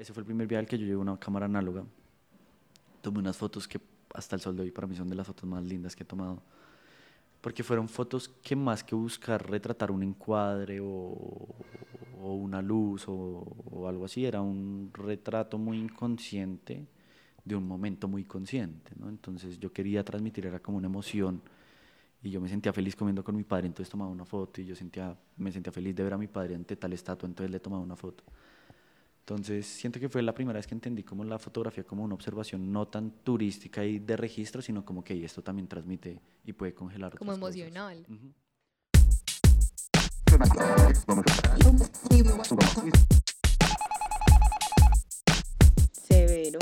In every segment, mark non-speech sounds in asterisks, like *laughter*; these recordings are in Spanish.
ese fue el primer viaje al que yo llevé una cámara análoga. Tomé unas fotos que hasta el sol de hoy para mí son de las fotos más lindas que he tomado. Porque fueron fotos que más que buscar retratar un encuadre o, o una luz o, o algo así, era un retrato muy inconsciente de un momento muy consciente, ¿no? Entonces yo quería transmitir, era como una emoción y yo me sentía feliz comiendo con mi padre, entonces tomaba una foto y yo sentía, me sentía feliz de ver a mi padre ante tal estatua, entonces le tomaba una foto. Entonces siento que fue la primera vez que entendí como la fotografía como una observación no tan turística y de registro, sino como que esto también transmite y puede congelar. Como otras cosas. emocional. Severo.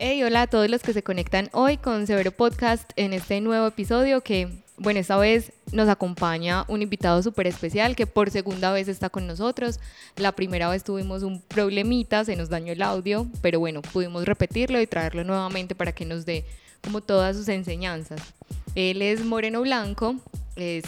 Hey, hola a todos los que se conectan hoy con Severo Podcast en este nuevo episodio que, bueno, esta vez nos acompaña un invitado súper especial que por segunda vez está con nosotros. La primera vez tuvimos un problemita, se nos dañó el audio, pero bueno, pudimos repetirlo y traerlo nuevamente para que nos dé como todas sus enseñanzas. Él es Moreno Blanco, es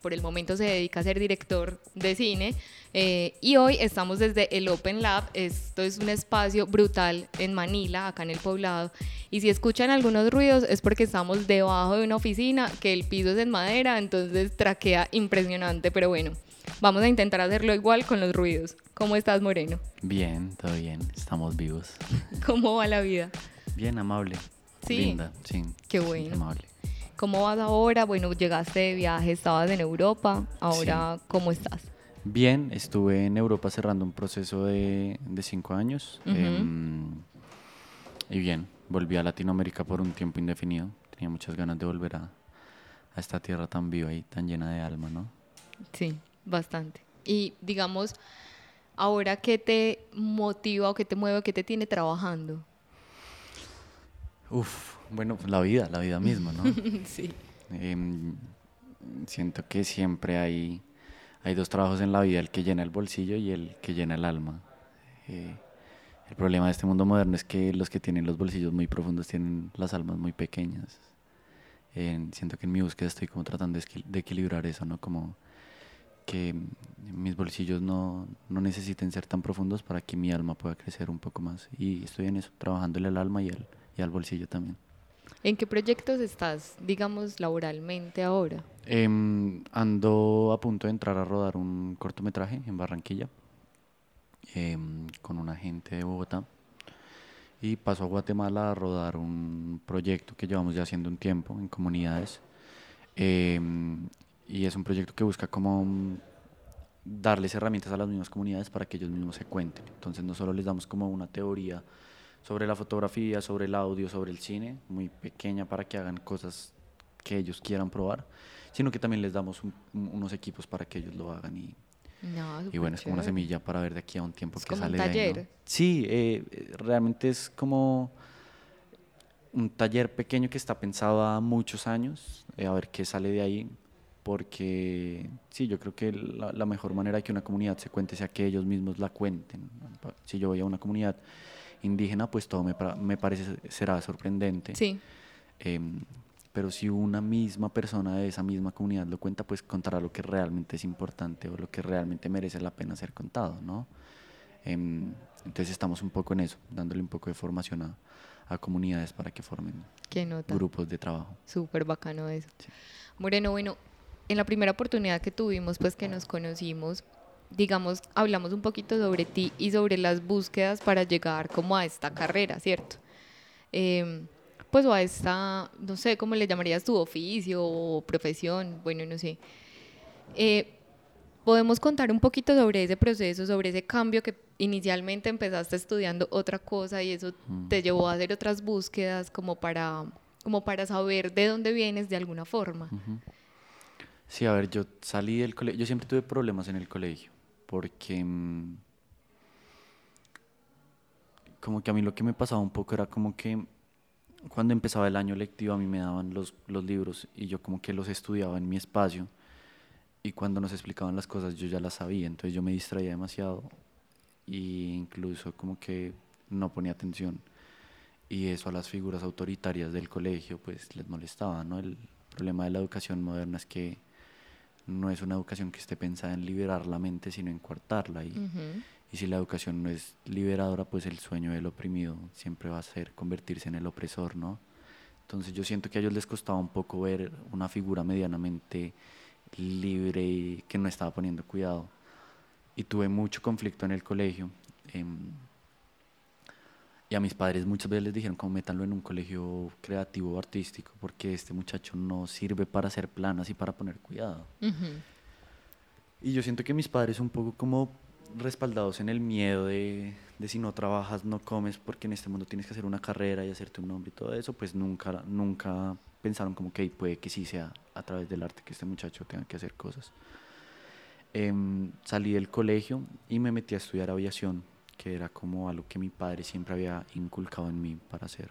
por el momento se dedica a ser director de cine eh, y hoy estamos desde el Open Lab. Esto es un espacio brutal en Manila, acá en el poblado. Y si escuchan algunos ruidos es porque estamos debajo de una oficina, que el piso es en madera, entonces traquea impresionante. Pero bueno, vamos a intentar hacerlo igual con los ruidos. ¿Cómo estás, Moreno? Bien, todo bien, estamos vivos. *laughs* ¿Cómo va la vida? Bien, amable. Sí. Linda, sí. Qué sí, bueno. amable. ¿Cómo vas ahora? Bueno, llegaste de viaje, estabas en Europa. Ahora, ¿cómo estás? Bien, estuve en Europa cerrando un proceso de, de cinco años. Em, y bien, volví a Latinoamérica por un tiempo indefinido. Tenía muchas ganas de volver a, a esta tierra tan viva y tan llena de alma, ¿no? Sí, bastante. Y digamos, ahora, ¿qué te motiva o qué te mueve qué te tiene trabajando? Uf, bueno, pues la vida, la vida misma, ¿no? *laughs* sí. Em, siento que siempre hay, hay dos trabajos en la vida, el que llena el bolsillo y el que llena el alma. Eh, el problema de este mundo moderno es que los que tienen los bolsillos muy profundos tienen las almas muy pequeñas. Eh, siento que en mi búsqueda estoy como tratando de equilibrar eso, ¿no? Como que mis bolsillos no, no necesiten ser tan profundos para que mi alma pueda crecer un poco más. Y estoy en eso, trabajándole al alma y al, y al bolsillo también. ¿En qué proyectos estás, digamos, laboralmente ahora? Em, ando a punto de entrar a rodar un cortometraje en Barranquilla em, con una agente de Bogotá y paso a Guatemala a rodar un proyecto que llevamos ya haciendo un tiempo en comunidades em, y es un proyecto que busca como darles herramientas a las mismas comunidades para que ellos mismos se cuenten. Entonces no solo les damos como una teoría sobre la fotografía, sobre el audio, sobre el cine, muy pequeña para que hagan cosas que ellos quieran probar, sino que también les damos un- un- unos equipos para que ellos lo hagan y, No, y bueno, es como una semilla para ver de aquí a un tiempo Es que como un sale de ahí, ¿no? taller. Sí, eh, realmente es como un taller pequeño que está pensado a muchos años, eh, a ver qué sale de ahí, porque sí, yo creo que la, la mejor manera de que una comunidad se cuente sea que ellos mismos la cuenten. Si yo voy a una comunidad indígena, pues todo me, me parece será sorprendente. Sí, Em, pero si una misma persona de esa misma comunidad lo cuenta, pues contará lo que realmente es importante o lo que realmente merece la pena ser contado, ¿no? Em, entonces estamos un poco en eso, dándole un poco de formación a, a comunidades para que formen grupos de trabajo. Súper bacano eso. Sí. Moreno, bueno, en la primera oportunidad que tuvimos, pues que nos conocimos, digamos, hablamos un poquito sobre ti y sobre las búsquedas para llegar como a esta carrera, ¿cierto? Em, pues o a esta, no sé, ¿cómo le llamarías tu oficio o profesión? Bueno, no sé. Eh, ¿Podemos contar un poquito sobre ese proceso, sobre ese cambio que inicialmente empezaste estudiando otra cosa y eso te llevó a hacer otras búsquedas como para, como para saber de dónde vienes de alguna forma? Sí, a ver, yo salí del colegio, yo siempre tuve problemas en el colegio, porque mm, como que a mí lo que me pasaba un poco era como que cuando empezaba el año lectivo a mí me daban los, los libros y yo como que los estudiaba en mi espacio y cuando nos explicaban las cosas yo ya las sabía, entonces yo me distraía demasiado e incluso como que no ponía atención y eso a las figuras autoritarias del colegio pues les molestaba, ¿no? El problema de la educación moderna es que no es una educación que esté pensada en liberar la mente, sino en coartarla. Y, y si la educación no es liberadora, pues el sueño del oprimido siempre va a ser convertirse en el opresor, ¿no? Entonces yo siento que a ellos les costaba un poco ver una figura medianamente libre y que no estaba poniendo cuidado. Y tuve mucho conflicto en el colegio. em, y a mis padres muchas veces les dijeron como métanlo en un colegio creativo o artístico porque este muchacho no sirve para hacer planas y para poner cuidado. Y yo siento que mis padres un poco como respaldados en el miedo de, de si no trabajas no comes porque en este mundo tienes que hacer una carrera y hacerte un nombre y todo eso, pues nunca, nunca pensaron como que puede que sí sea a través del arte que este muchacho tenga que hacer cosas. Em, salí del colegio y me metí a estudiar aviación, que era como algo que mi padre siempre había inculcado en mí para hacer.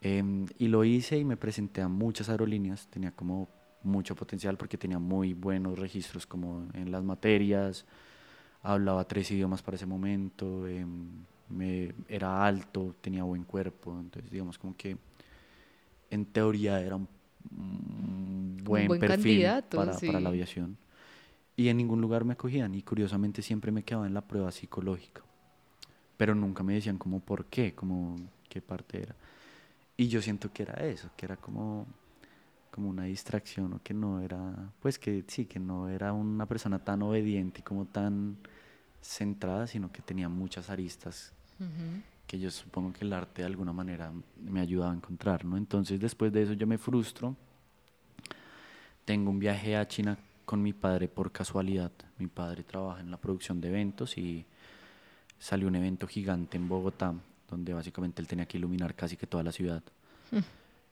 Em, y lo hice y me presenté a muchas aerolíneas, tenía como mucho potencial porque tenía muy buenos registros como en las materias, hablaba tres idiomas para ese momento, em, me, era alto, tenía buen cuerpo, entonces digamos como que en teoría era un, un buen, buen perfil para, para sí. la aviación. Y en ningún lugar me acogían y curiosamente siempre me quedaba en la prueba psicológica, pero nunca me decían como por qué, como qué parte era. Y yo siento que era eso, que era como, como una distracción o que no era, pues que sí, que no era una persona tan obediente y como tan centrada, sino que tenía muchas aristas Ujú. que yo supongo que el arte de alguna manera me ayudaba a encontrar, ¿no? Entonces después de eso yo me frustro, tengo un viaje a China con mi padre por casualidad, mi padre trabaja en la producción de eventos y salió un evento gigante en Bogotá, donde básicamente él tenía que iluminar casi que toda la ciudad.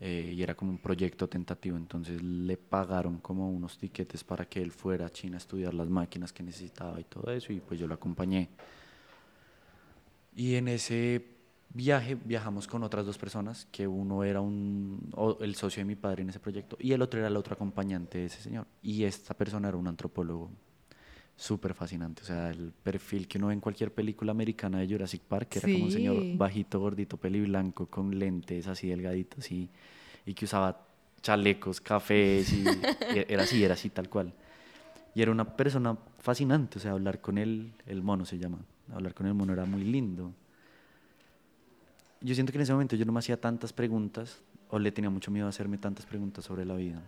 Eh, y era como un proyecto tentativo, entonces le pagaron como unos tiquetes para que él fuera a China a estudiar las máquinas que necesitaba y todo eso, y pues yo lo acompañé. Y en ese viaje viajamos con otras dos personas, que uno era un, el socio de mi padre en ese proyecto y el otro era el otro acompañante de ese señor. Y esta persona era un antropólogo súper fascinante, o sea, el perfil que uno ve en cualquier película americana de Jurassic Park, que era como un señor Sí. bajito, gordito, peli blanco, con lentes así delgaditos y, y que usaba chalecos, cafés y, y *laughs* era así, era así tal cual. Y era una persona fascinante, o sea, hablar con él, el mono se llama, hablar con el mono era muy lindo. Yo siento que en ese momento yo no me hacía tantas preguntas, o le tenía mucho miedo a hacerme tantas preguntas sobre la vida,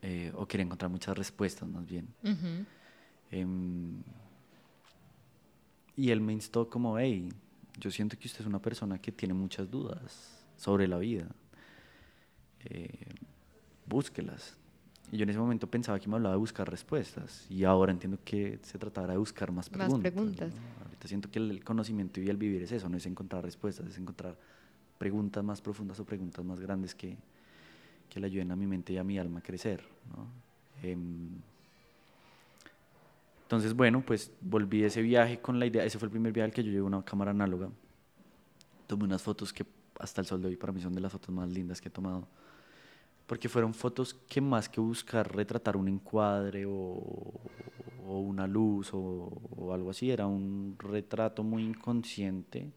eh, o quería encontrar muchas respuestas más bien. Em, y él me instó como, hey, yo siento que usted es una persona que tiene muchas dudas sobre la vida. Eh, búsquelas. Y yo en ese momento pensaba que me hablaba de buscar respuestas. Y ahora entiendo que se trataba de buscar más Más preguntas. preguntas. ¿no? Siento que el, el conocimiento y el vivir es eso, no es encontrar respuestas, es encontrar preguntas más profundas o preguntas más grandes que, que le ayuden a mi mente y a mi alma a crecer. ¿no? Em, entonces, bueno, pues volví de ese viaje con la idea, ese fue el primer viaje al que yo llevé una cámara análoga. Tomé unas fotos que hasta el sol de hoy para mí son de las fotos más lindas que he tomado. Porque fueron fotos que más que buscar retratar un encuadre o, o una luz o, o algo así, era un retrato muy inconsciente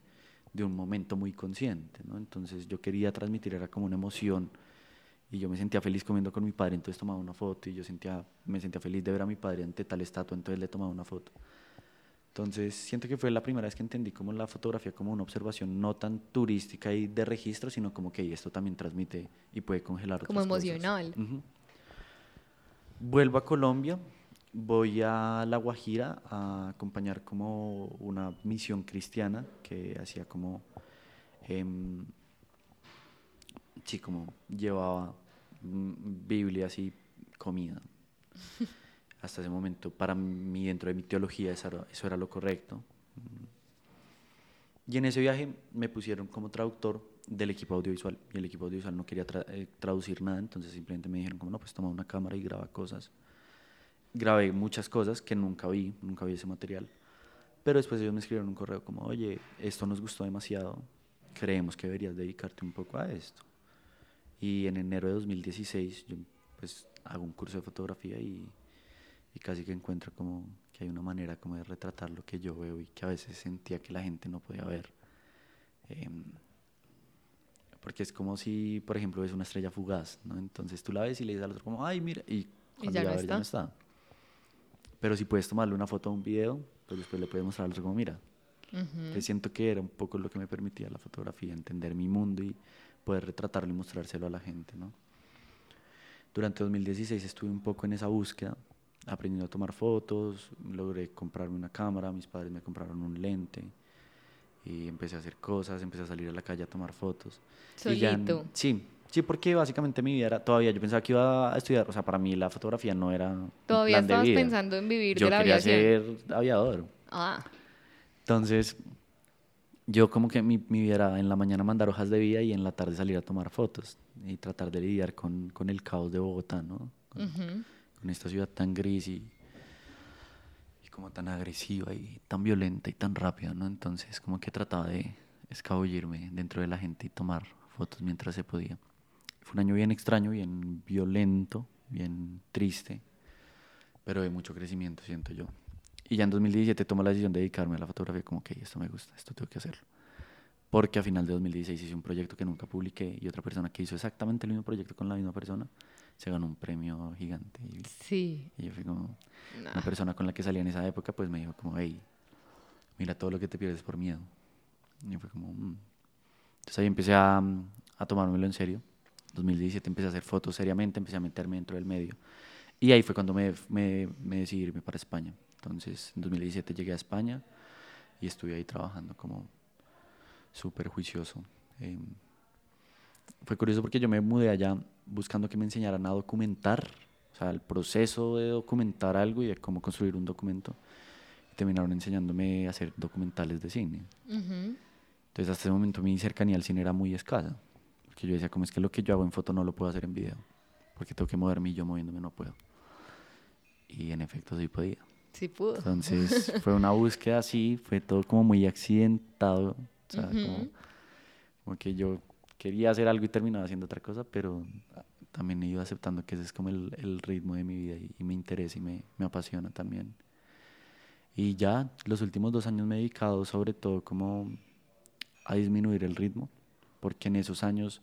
de un momento muy consciente, ¿no? Entonces yo quería transmitir, era como una emoción y yo me sentía feliz comiendo con mi padre, entonces tomaba una foto y yo sentía, me sentía feliz de ver a mi padre ante tal estatua, entonces le tomaba una foto. Entonces siento que fue la primera vez que entendí como la fotografía como una observación no tan turística y de registro, sino como que esto también transmite y puede congelar Como otras cosas. emocional. Ujú. Vuelvo a Colombia, voy a La Guajira a acompañar como una misión cristiana que hacía como, em, sí, como llevaba mm, Biblias y comida. *laughs* Hasta ese momento, para mí, dentro de mi teología, eso era, eso era lo correcto. Y en ese viaje me pusieron como traductor del equipo audiovisual. Y el equipo audiovisual no quería tra- eh, traducir nada, entonces simplemente me dijeron como, no, pues toma una cámara y graba cosas. Grabé muchas cosas que nunca vi, nunca vi ese material. Pero después ellos me escribieron un correo como, oye, esto nos gustó demasiado, creemos que deberías dedicarte un poco a esto. Y en enero de 2016 yo pues hago un curso de fotografía y, y casi que encuentro como que hay una manera como de retratar lo que yo veo y que a veces sentía que la gente no podía ver. Em, porque es como si, por ejemplo, ves una estrella fugaz, ¿no? Entonces tú la ves y le dices al otro como, ay, mira, y cuando ya ya, no ver, ya no está. Pero si puedes tomarle una foto o un video, pues después le puedes mostrar al otro como, mira. Que siento que era un poco lo que me permitía la fotografía, entender mi mundo y poder retratarlo y mostrárselo a la gente, ¿no? Durante 2016 estuve un poco en esa búsqueda, aprendiendo a tomar fotos, logré comprarme una cámara, mis padres me compraron un lente y empecé a hacer cosas, empecé a salir a la calle a tomar fotos. Y ya Solito. sí, sí, porque básicamente mi vida era, todavía yo pensaba que iba a estudiar, o sea, para mí la fotografía no era Todavía plan de estabas vida. pensando en vivir Yo de la quería aviación. ser aviador. Ah, Entonces, yo como que mi, mi vida era en la mañana mandar hojas de vida y en la tarde salir a tomar fotos y tratar de lidiar con, con el caos de Bogotá, ¿no? Con esta ciudad tan gris y, y como tan agresiva y tan violenta y tan rápida, ¿no? Entonces, como que trataba de escabullirme dentro de la gente y tomar fotos mientras se podía. Fue un año bien extraño, bien violento, bien triste, pero de mucho crecimiento, siento yo. Y ya en 2017 tomo la decisión de dedicarme a la fotografía, como que esto me gusta, esto tengo que hacerlo. Porque a final de 2016 hice un proyecto que nunca publiqué y otra persona que hizo exactamente el mismo proyecto con la misma persona se ganó un premio gigante. Y, sí. y yo fui como, Nah. una persona con la que salía en esa época, pues me dijo como, hey, mira todo lo que te pierdes por miedo. Y fue como, "Mm". Entonces ahí empecé a, mm, a tomármelo en serio. 2017 empecé a hacer fotos seriamente, empecé a meterme dentro del medio. Y ahí fue cuando me, me, me decidí irme para España. Entonces en 2017 llegué a España y estuve ahí trabajando como súper juicioso. Em, fue curioso porque yo me mudé allá buscando que me enseñaran a documentar, o sea, el proceso de documentar algo y de cómo construir un documento. Y terminaron enseñándome a hacer documentales de cine. Ujú. Entonces, hasta ese momento mi cercanía al cine era muy escasa. Porque yo decía, como es que lo que yo hago en foto no lo puedo hacer en video. Porque tengo que moverme y yo moviéndome no puedo. Y en efecto sí podía. Sí pudo. Entonces *laughs* fue una búsqueda así, fue todo como muy accidentado. O sea, como, Ujú. como que yo quería hacer algo y terminaba haciendo otra cosa, pero también he ido aceptando que ese es como el, el ritmo de mi vida y, y me interesa y me, me apasiona también. Y ya los últimos dos años me he dedicado sobre todo como a disminuir el ritmo, porque en esos años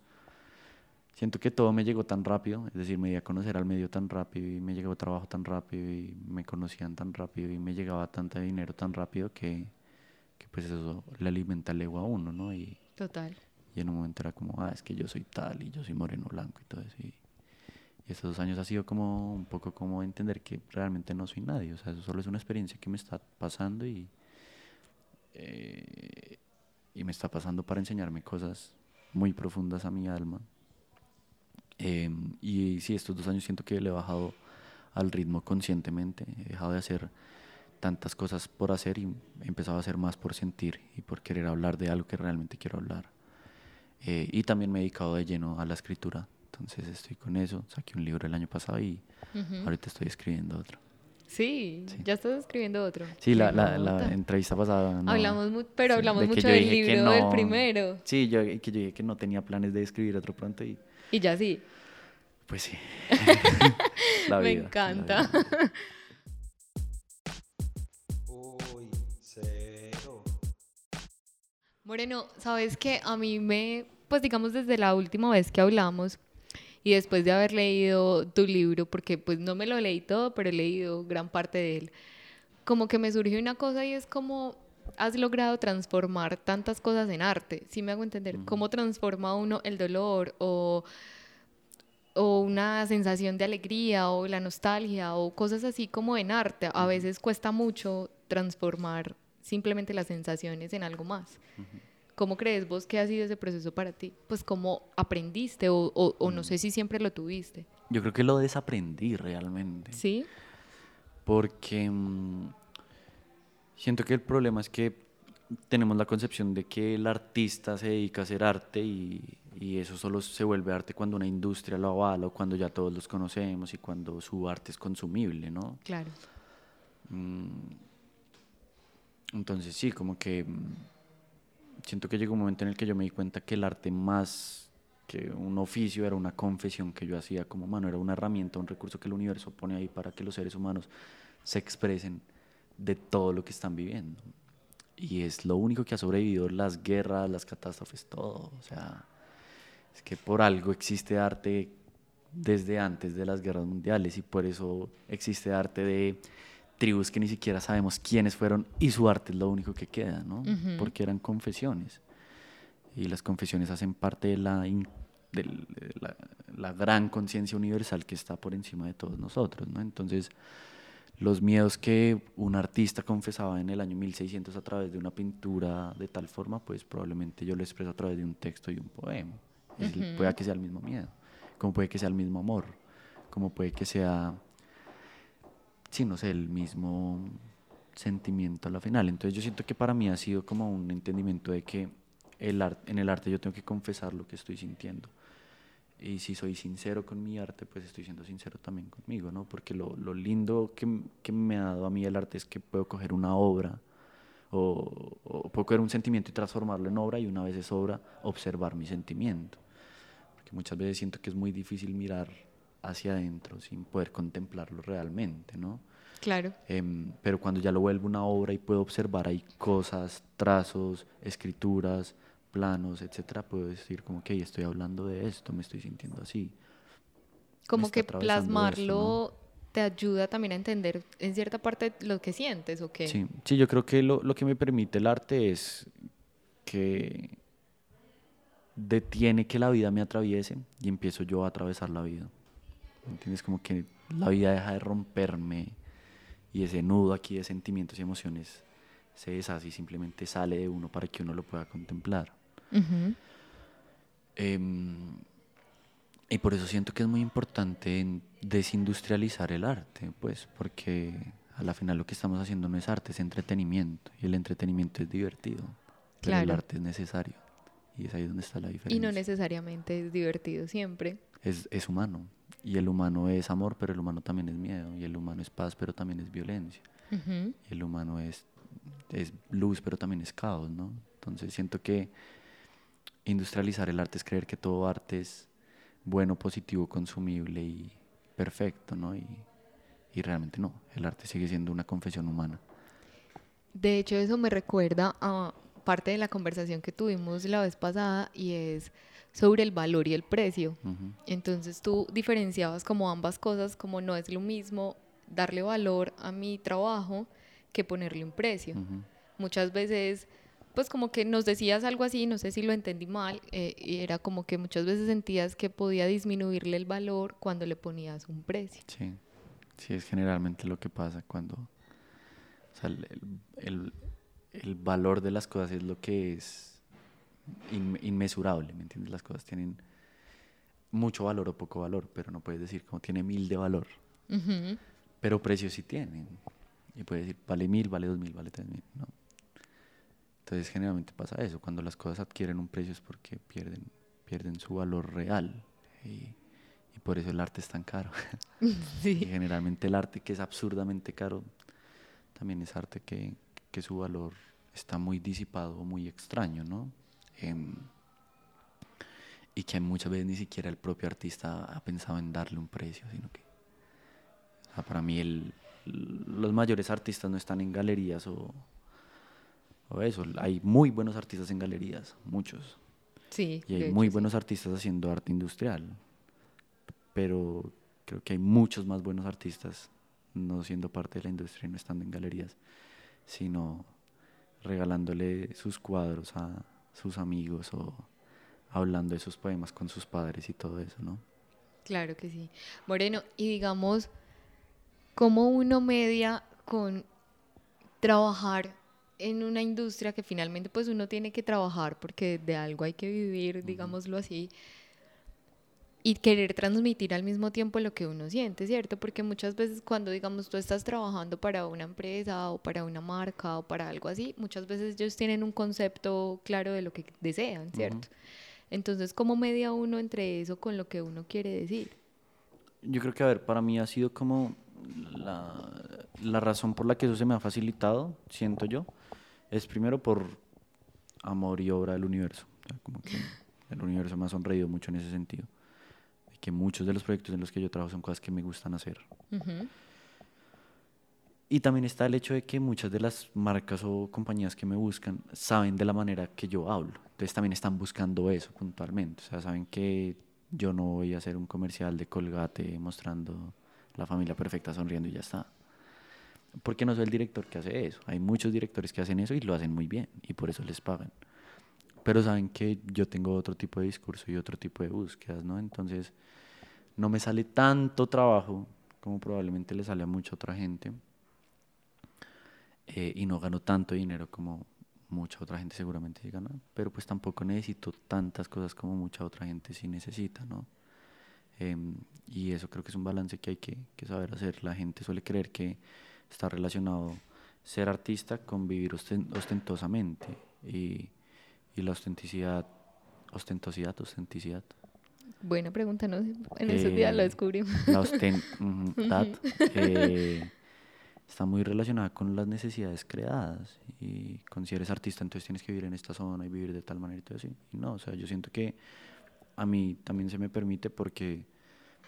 siento que todo me llegó tan rápido, es decir, me di a conocer al medio tan rápido y me llegó trabajo tan rápido y me conocían tan rápido y me llegaba tanto dinero tan rápido que, que pues eso le alimenta el ego a uno, ¿no? Y, Total. y en un momento era como, ah, es que yo soy tal y yo soy moreno blanco y todo eso. Y, y estos dos años ha sido como un poco como entender que realmente no soy nadie. O sea, eso solo es una experiencia que me está pasando y, eh, y me está pasando para enseñarme cosas muy profundas a mi alma. Em, y sí, estos dos años siento que le he bajado al ritmo conscientemente. He dejado de hacer tantas cosas por hacer y he empezado a hacer más por sentir y por querer hablar de algo que realmente quiero hablar. Eh, y también me he dedicado de lleno a la escritura. Entonces estoy con eso. Saqué un libro el año pasado y Ujú. ahorita estoy escribiendo otro. Sí, Sí. ya estás escribiendo otro. Sí, la, la, la entrevista pasada. no- Hablamos mu- pero sí, hablamos de mucho del libro del primero. Sí, yo, que yo dije que no tenía planes de escribir otro pronto y Y ya sí. pues sí. *laughs* La Me vida, la encanta. vida. Moreno, sabes que a mí me, pues digamos desde la última vez que hablamos y después de haber leído tu libro, porque pues no me lo leí todo, pero he leído gran parte de él, como que me surgió una cosa y es como has logrado transformar tantas cosas en arte, ¿sí me hago entender? ¿Cómo transforma uno el dolor o, o una sensación de alegría o la nostalgia o cosas así como en arte? A veces cuesta mucho transformar simplemente las sensaciones en algo más. ¿Cómo crees vos que ha sido ese proceso para ti? Pues cómo aprendiste o, o- o no sé si siempre lo tuviste. Yo creo que lo desaprendí realmente. ¿Sí? Porque mm, siento que el problema es que tenemos la concepción de que el artista se dedica a hacer arte y, y eso solo se vuelve arte cuando una industria lo avala o cuando ya todos los conocemos y cuando su arte es consumible, ¿no? Claro. Mm, Entonces sí, como que mm, siento que llegó un momento en el que yo me di cuenta que el arte más que un oficio era una confesión que yo hacía como mano, era una herramienta, un recurso que el universo pone ahí para que los seres humanos se expresen de todo lo que están viviendo. Y es lo único que ha sobrevivido las guerras, las catástrofes, todo. O sea, es que por algo existe arte desde antes de las guerras mundiales y por eso existe arte de tribus que ni siquiera sabemos quiénes fueron y su arte es lo único que queda, ¿no? Porque eran confesiones. Y las confesiones hacen parte de la, in- de la, la gran conciencia universal que está por encima de todos nosotros, ¿no? Entonces, los miedos que un artista confesaba en el año 1600 a través de una pintura de tal forma, pues probablemente yo lo expreso a través de un texto y un poema. Ujú. Puede que sea el mismo miedo, como puede que sea el mismo amor, como puede que sea, sí, no sé, el mismo sentimiento a la final. Entonces yo siento que para mí ha sido como un entendimiento de que el ar- en el arte yo tengo que confesar lo que estoy sintiendo. Y si soy sincero con mi arte, pues estoy siendo sincero también conmigo, ¿no? Porque lo, lo lindo que, que me ha dado a mí el arte es que puedo coger una obra o, o puedo coger un sentimiento y transformarlo en obra y una vez es obra, observar mi sentimiento. Porque muchas veces siento que es muy difícil mirar hacia adentro sin poder contemplarlo realmente, ¿no? Claro. Em, pero cuando ya lo vuelvo una obra y puedo observar ahí cosas, trazos, escrituras, planos, etcétera, puedo decir como que estoy hablando de esto, me estoy sintiendo así. Como que atravesando esto, plasmarlo te ayuda también a entender en cierta parte lo que sientes o qué. Sí, sí, yo creo que lo, lo que me permite el arte es que detiene que la vida me atraviese y empiezo yo a atravesar la vida. ¿Me ¿Entiendes? Como que la vida deja de romperme y ese nudo aquí de sentimientos y emociones se deshace y simplemente sale de uno para que uno lo pueda contemplar. Ujú. Em, y por eso siento que es muy importante desindustrializar el arte, pues, porque a la final lo que estamos haciendo no es arte, es entretenimiento. Y el entretenimiento es divertido, pero el Claro. arte es necesario. Y es ahí donde está la Y diferencia. no necesariamente es divertido siempre. es, es humano. Y el humano es amor, pero el humano también es miedo. Y el humano es paz, pero también es violencia. Y el humano es, es luz, pero también es caos, ¿no? Entonces siento que industrializar el arte es creer que todo arte es bueno, positivo, consumible y perfecto, ¿no? Y, y realmente no, el arte sigue siendo una confesión humana. De hecho, eso me recuerda a parte de la conversación que tuvimos la vez pasada y es sobre el valor y el precio. Ujú. Entonces tú diferenciabas como ambas cosas, como no es lo mismo darle valor a mi trabajo que ponerle un precio. Ujú. Muchas veces, pues como que nos decías algo así, no sé si lo entendí mal, eh, y era como que muchas veces sentías que podía disminuirle el valor cuando le ponías un precio. Sí, sí, es generalmente lo que pasa cuando... O sea, el- el- el valor de las cosas es lo que es inme- inmesurable, ¿me entiendes? Las cosas tienen mucho valor o poco valor, pero no puedes decir como tiene mil de valor, pero precios sí tienen. Y puedes decir, vale mil, vale dos mil, vale tres mil, ¿no? Entonces generalmente pasa eso, cuando las cosas adquieren un precio es porque pierden, pierden su valor real. Y, y por eso el arte es tan caro. *laughs* Y generalmente el arte que es absurdamente caro también es arte que, que su valor está muy disipado o muy extraño, ¿no? Em, y que muchas veces ni siquiera el propio artista ha pensado en darle un precio, sino que, o sea, para mí el- los mayores artistas no están en galerías o, o eso. Hay muy buenos artistas en galerías, muchos. Sí. Y hay hecho, muy sí. buenos artistas haciendo arte industrial, pero creo que hay muchos más buenos artistas no siendo parte de la industria y no estando en galerías, sino regalándole sus cuadros a sus amigos o hablando de sus poemas con sus padres y todo eso, ¿no? Claro que sí. Moreno, y digamos, ¿cómo uno media con trabajar en una industria que finalmente pues uno tiene que trabajar porque de algo hay que vivir, digámoslo así, y querer transmitir al mismo tiempo lo que uno siente, ¿cierto? Porque muchas veces cuando, digamos, tú estás trabajando para una empresa o para una marca o para algo así, muchas veces ellos tienen un concepto claro de lo que desean, ¿cierto? Entonces, ¿cómo media uno entre eso con lo que uno quiere decir? Yo creo que, a ver, para mí ha sido como la, la razón por la que eso se me ha facilitado, siento yo, es primero por amor y obra del universo. O sea, como que el universo me ha sonreído mucho en ese sentido. Que muchos de los proyectos en los que yo trabajo son cosas que me gustan hacer. Ujú. Y también está el hecho de que muchas de las marcas o compañías que me buscan saben de la manera que yo hablo. Entonces también están buscando eso puntualmente. O sea, saben que yo no voy a hacer un comercial de Colgate mostrando la familia perfecta sonriendo y ya está. Porque no soy el director que hace eso. Hay muchos directores que hacen eso y lo hacen muy bien y por eso les pagan. Pero saben que yo tengo otro tipo de discurso y otro tipo de búsquedas, ¿no? Entonces no me sale tanto trabajo como probablemente le sale a mucha otra gente eh, y no gano tanto dinero como mucha otra gente seguramente sí gana, pero pues tampoco necesito tantas cosas como mucha otra gente sí necesita, ¿no? Em, y eso creo que es un balance que hay que, que saber hacer. La gente suele creer que está relacionado ser artista con vivir osten- ostentosamente y, y la ostenticidad, ostentosidad, ostenticidad, Buena pregunta, ¿no? En esos días lo Eh, descubrimos. la ostensidad *laughs* está muy relacionada con las necesidades creadas y con si eres artista entonces tienes que vivir en esta zona y vivir de tal manera y todo así. Y no, o sea, yo siento que a mí también se me permite porque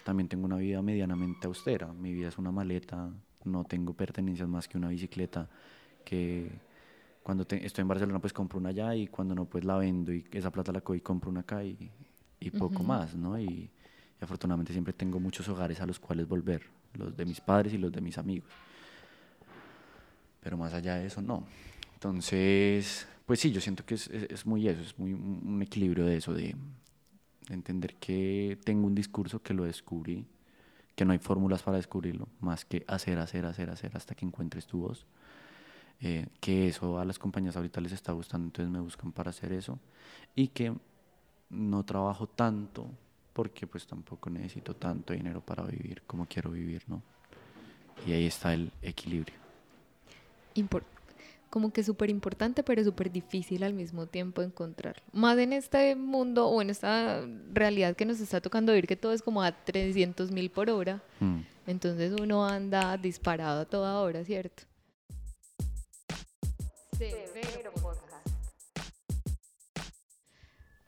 también tengo una vida medianamente austera. Mi vida es una maleta, no tengo pertenencias más que una bicicleta que cuando te- estoy en Barcelona pues compro una allá y cuando no pues la vendo y esa plata la cojo y compro una acá y, y poco más, ¿no? Y, y afortunadamente siempre tengo muchos hogares a los cuales volver, los de mis padres y los de mis amigos. Pero más allá de eso, no. Entonces, pues sí, yo siento que es, es- es muy eso, es muy un un equilibrio de eso, de, de entender que tengo un discurso que lo descubrí, que no hay fórmulas para descubrirlo, más que hacer, hacer, hacer, hacer hasta que encuentres tu voz. Eh, que eso a las compañías ahorita les está gustando, entonces me buscan para hacer eso. Y que no trabajo tanto porque pues tampoco necesito tanto dinero para vivir como quiero vivir, ¿no? Y ahí está el equilibrio. Como que súper importante, pero súper difícil al mismo tiempo encontrarlo. Más en este mundo o en esta realidad que nos está tocando vivir, que todo es como a 300 mil por hora. Mm. Entonces uno anda disparado a toda hora, ¿cierto?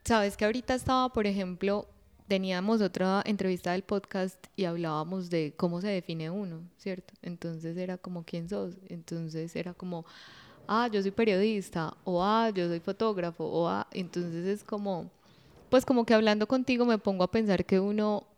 Sabes que ahorita estaba, por ejemplo, teníamos otra entrevista del podcast y hablábamos de cómo se define uno, ¿cierto? Entonces era como, ¿quién sos? Entonces era como, ah, yo soy periodista, o ah, yo soy fotógrafo, o ah, entonces es como, pues como que hablando contigo me pongo a pensar que uno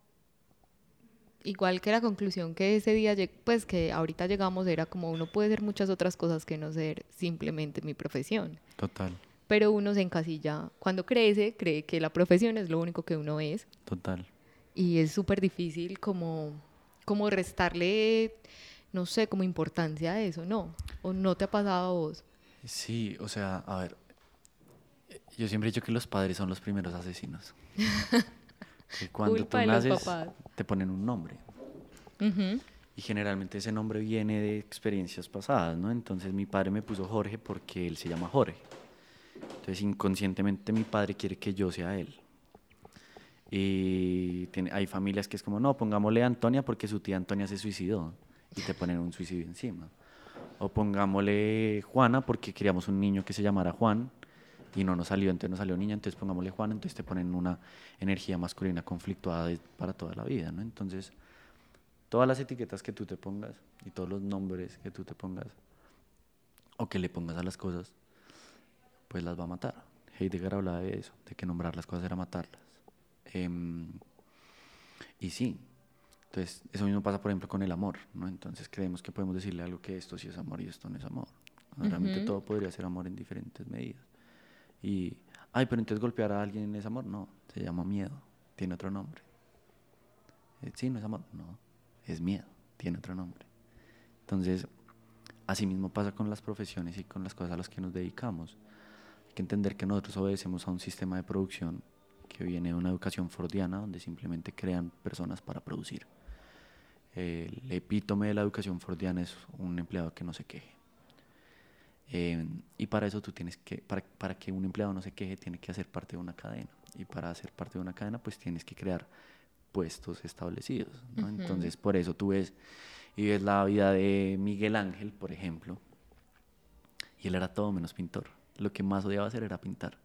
igual que la conclusión que ese día, pues que ahorita llegamos era como uno puede ser muchas otras cosas que no ser simplemente mi profesión. Total, Pero uno se encasilla, cuando crece, cree que la profesión es lo único que uno es total. y es súper difícil como, como restarle, no sé, como importancia a eso, ¿no? ¿O no te ha pasado a vos? Sí, o sea, a ver, yo siempre he dicho que los padres son los primeros asesinos. *laughs* Que cuando Culpa tú naces, te ponen un nombre. Ujú. Y generalmente ese nombre viene de experiencias pasadas, ¿no? Entonces mi padre me puso Jorge porque él se llama Jorge. Entonces inconscientemente mi padre quiere que yo sea él. Y tiene, hay familias que es como, no, pongámosle Antonia porque su tía Antonia se suicidó y te ponen un suicidio encima. O pongámosle Juana porque queríamos un niño que se llamara Juan y no nos salió, entonces no salió niña, entonces pongámosle Juan, entonces te ponen una energía masculina conflictuada de- para toda la vida, ¿no? Entonces, todas las etiquetas que tú te pongas y todos los nombres que tú te pongas o que le pongas a las cosas, pues las va a matar. Heidegger hablaba de eso, de que nombrar las cosas era matarlas. Em, y sí, entonces eso mismo pasa, por ejemplo, con el amor, ¿no? Entonces creemos que podemos decirle algo que esto sí es amor y esto no es amor. Realmente todo podría ser amor en diferentes medidas. Y, ay, pero entonces golpear a alguien es amor. No, se llama miedo, tiene otro nombre. Eh, Sí, no es amor, no, es miedo, tiene otro nombre. Entonces, así mismo pasa con las profesiones y con las cosas a las que nos dedicamos. Hay que entender que nosotros obedecemos a un sistema de producción que viene de una educación fordiana donde simplemente crean personas para producir. El epítome de la educación fordiana es un empleado que no se queje. Eh, y para eso tú tienes que, para, para que un empleado no se queje, tiene que hacer parte de una cadena. Y para hacer parte de una cadena, pues tienes que crear puestos establecidos. Entonces, por eso tú ves y ves la vida de Miguel Ángel, por ejemplo, y él era todo menos pintor, lo que más odiaba hacer era pintar.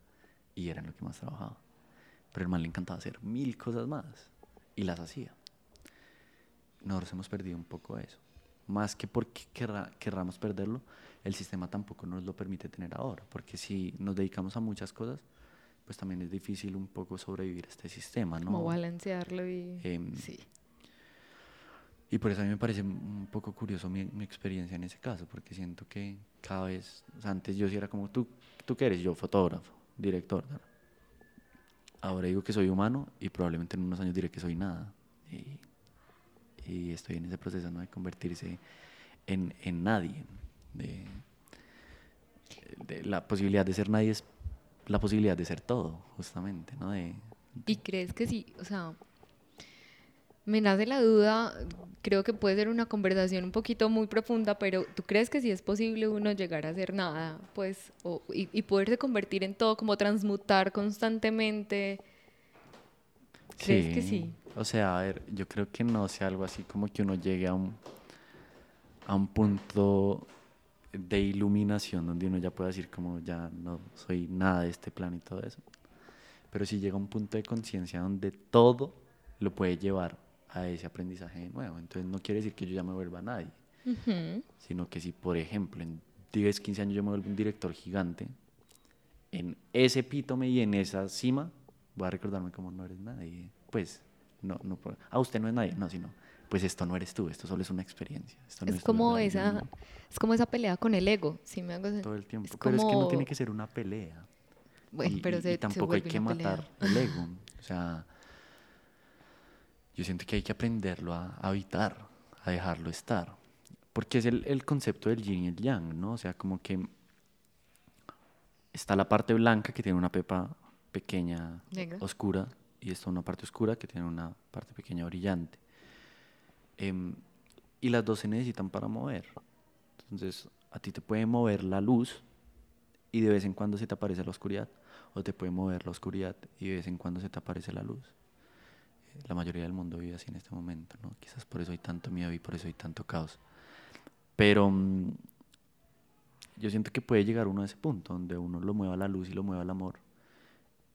Y era en lo que más trabajaba. Pero el man le encantaba hacer mil cosas más. Y las hacía. Nosotros hemos perdido un poco eso. Más que porque querra- querramos perderlo, el sistema tampoco nos lo permite tener ahora. Porque si nos dedicamos a muchas cosas, pues también es difícil un poco sobrevivir a este sistema, ¿no? Como balancearlo y... Em, sí. Y por eso a mí me parece un poco curioso mi, mi experiencia en ese caso, porque siento que cada vez, o sea, antes yo sí era como, ¿tú, ¿tú qué eres? Yo, fotógrafo, director. ¿no? Ahora digo que soy humano y probablemente en unos años diré que soy nada. Y, y estoy en ese proceso ¿no? de convertirse en, en nadie. De, de la posibilidad de ser nadie es la posibilidad de ser todo, justamente, ¿no? De, ¿Y crees que sí? O sea, me nace la duda, creo que puede ser una conversación un poquito muy profunda, pero ¿tú crees que sí es posible uno llegar a hacer nada? Pues, o- y, y poderse convertir en todo, como transmutar constantemente. ¿Crees que sí? O sea, a ver, yo creo que no sea algo así como que uno llegue a un, a un punto de iluminación donde uno ya pueda decir como ya no soy nada de este plan y todo eso. Pero si llega a un punto de conciencia donde todo lo puede llevar a ese aprendizaje de nuevo. Entonces no quiere decir que yo ya me vuelva nadie, Ujú. sino que si, por ejemplo, en 10, 15 años yo me vuelvo un director gigante, en ese epítome y en esa cima, voy a recordarme como no eres nadie. Pues, no, no, ah, usted no es nadie, no, sino, pues esto no eres tú, esto solo es una experiencia. esto no Es como verdad, esa, es como esa pelea con el ego, si me hago todo el tiempo. es Pero es que no tiene que ser una pelea. Bueno, y, pero y- se, y se tampoco hay que matar el ego. O sea, yo siento que hay que aprenderlo a a habitar, a dejarlo estar. Porque es el, el concepto del yin y el yang, ¿no? O sea, como que está la parte blanca que tiene una pepa pequeña, Negra. oscura, y está una parte oscura que tiene una parte pequeña brillante. Em, y las dos se necesitan para mover. Entonces, a ti te puede mover la luz y de vez en cuando se te aparece la oscuridad, o te puede mover la oscuridad y de vez en cuando se te aparece la luz. Eh, La mayoría del mundo vive así en este momento, ¿no? Quizás por eso hay tanto miedo y por eso hay tanto caos. Pero mm, yo siento que puede llegar uno a ese punto donde uno lo mueva la luz y lo mueva el amor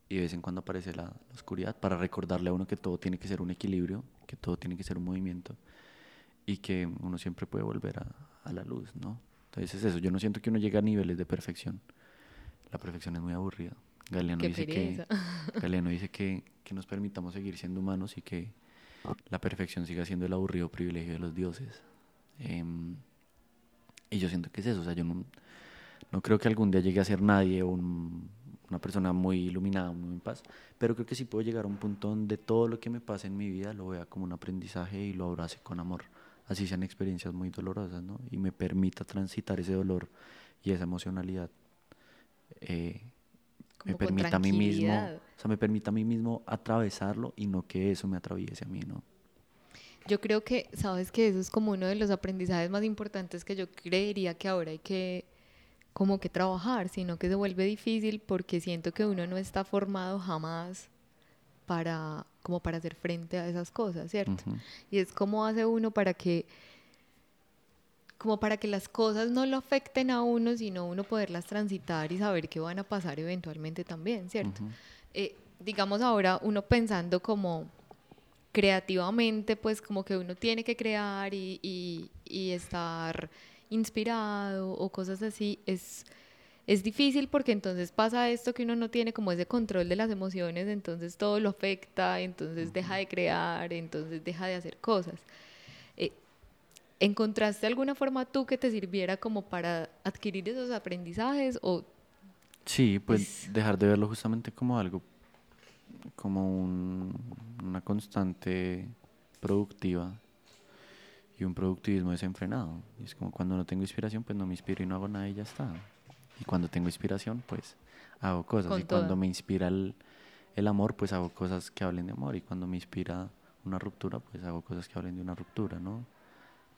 y de vez en cuando aparece la, la oscuridad para recordarle a uno que todo tiene que ser un equilibrio, que todo tiene que ser un movimiento y que uno siempre puede volver a, a la luz, ¿no? Entonces es eso, yo no siento que uno llegue a niveles de perfección. La perfección es muy aburrida. Galeano Qué dice que. *laughs* Galeano dice que, que nos permitamos seguir siendo humanos y que la perfección siga siendo el aburrido privilegio de los dioses. Em, y yo siento que es eso, o sea, yo no, no creo que algún día llegue a ser nadie o un- una persona muy iluminada, muy en paz, pero creo que sí puedo llegar a un punto donde todo lo que me pasa en mi vida lo vea como un aprendizaje y lo abrace con amor, así sean experiencias muy dolorosas, ¿no? Y me permita transitar ese dolor y esa emocionalidad. eh, me permita a mí mismo, o sea, me permita a mí mismo atravesarlo y no que eso me atraviese a mí, ¿no? Yo creo que, sabes que eso es como uno de los aprendizajes más importantes que yo creería que ahora hay que como que trabajar, sino que se vuelve difícil porque siento que uno no está formado jamás para como para hacer frente a esas cosas, ¿cierto? Ujú. Y es como hace uno para que como para que las cosas no lo afecten a uno, sino uno poderlas transitar y saber que van a pasar eventualmente también, ¿cierto? Ujú. eh, digamos ahora uno pensando como creativamente, pues como que uno tiene que crear y, y- y estar inspirado o cosas así, es, es difícil porque entonces pasa esto que uno no tiene como ese control de las emociones, entonces todo lo afecta, entonces deja de crear, entonces deja de hacer cosas. Eh, ¿Encontraste alguna forma tú que te sirviera como para adquirir esos aprendizajes o Sí, pues Es- dejar de verlo justamente como algo, como un- una constante productiva y un productivismo desenfrenado. Y es como cuando no tengo inspiración, pues no me inspiro y no hago nada y ya está. Y cuando tengo inspiración, pues hago cosas. Con y cuando me inspira el, el amor, pues hago cosas que hablen de amor. Y cuando me inspira una ruptura, pues hago cosas que hablen de una ruptura, ¿no?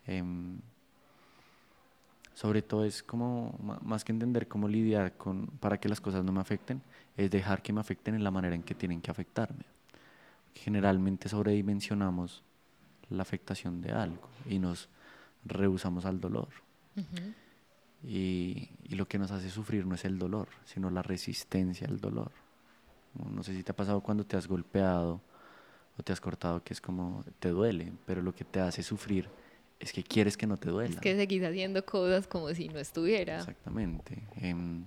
Em, sobre todo es como, más que entender cómo lidiar con, para que las cosas no me afecten, es dejar que me afecten en la manera en que tienen que afectarme. Generalmente sobredimensionamos la afectación de algo y nos rehusamos al dolor. Y, y lo que nos hace sufrir no es el dolor, sino la resistencia al dolor. No, no sé si te ha pasado cuando te has golpeado o te has cortado, que es como te duele, pero lo que te hace sufrir es que quieres que no te duela. Es que seguís haciendo cosas como si no estuviera. Exactamente. Em,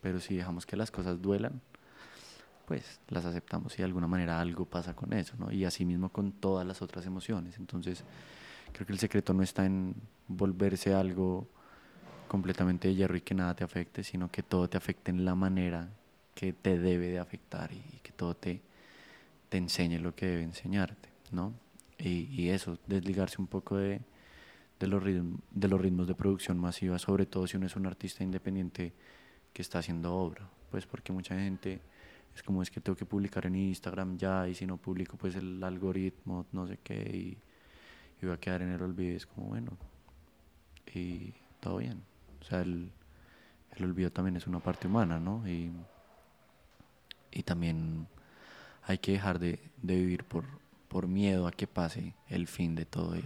pero si dejamos que las cosas duelan, pues las aceptamos y de alguna manera algo pasa con eso, ¿no? Y así mismo con todas las otras emociones. Entonces, creo que el secreto no está en volverse algo completamente de hierro y que nada te afecte, sino que todo te afecte en la manera que te debe de afectar y que todo te, enseñe lo que debe enseñarte, ¿no? Y, eso, desligarse un poco de, de, los ritmos, de los ritmos de producción masiva, sobre todo si uno es un artista independiente que está haciendo obra, pues porque mucha gente es como es que tengo que publicar en Instagram ya y si no publico pues el algoritmo no sé qué y, y voy a quedar en el olvido, es como bueno, y todo bien, o sea, el, el olvido también es una parte humana, ¿no? Y, y también hay que dejar de, de vivir por, por miedo a que pase el fin de todo y,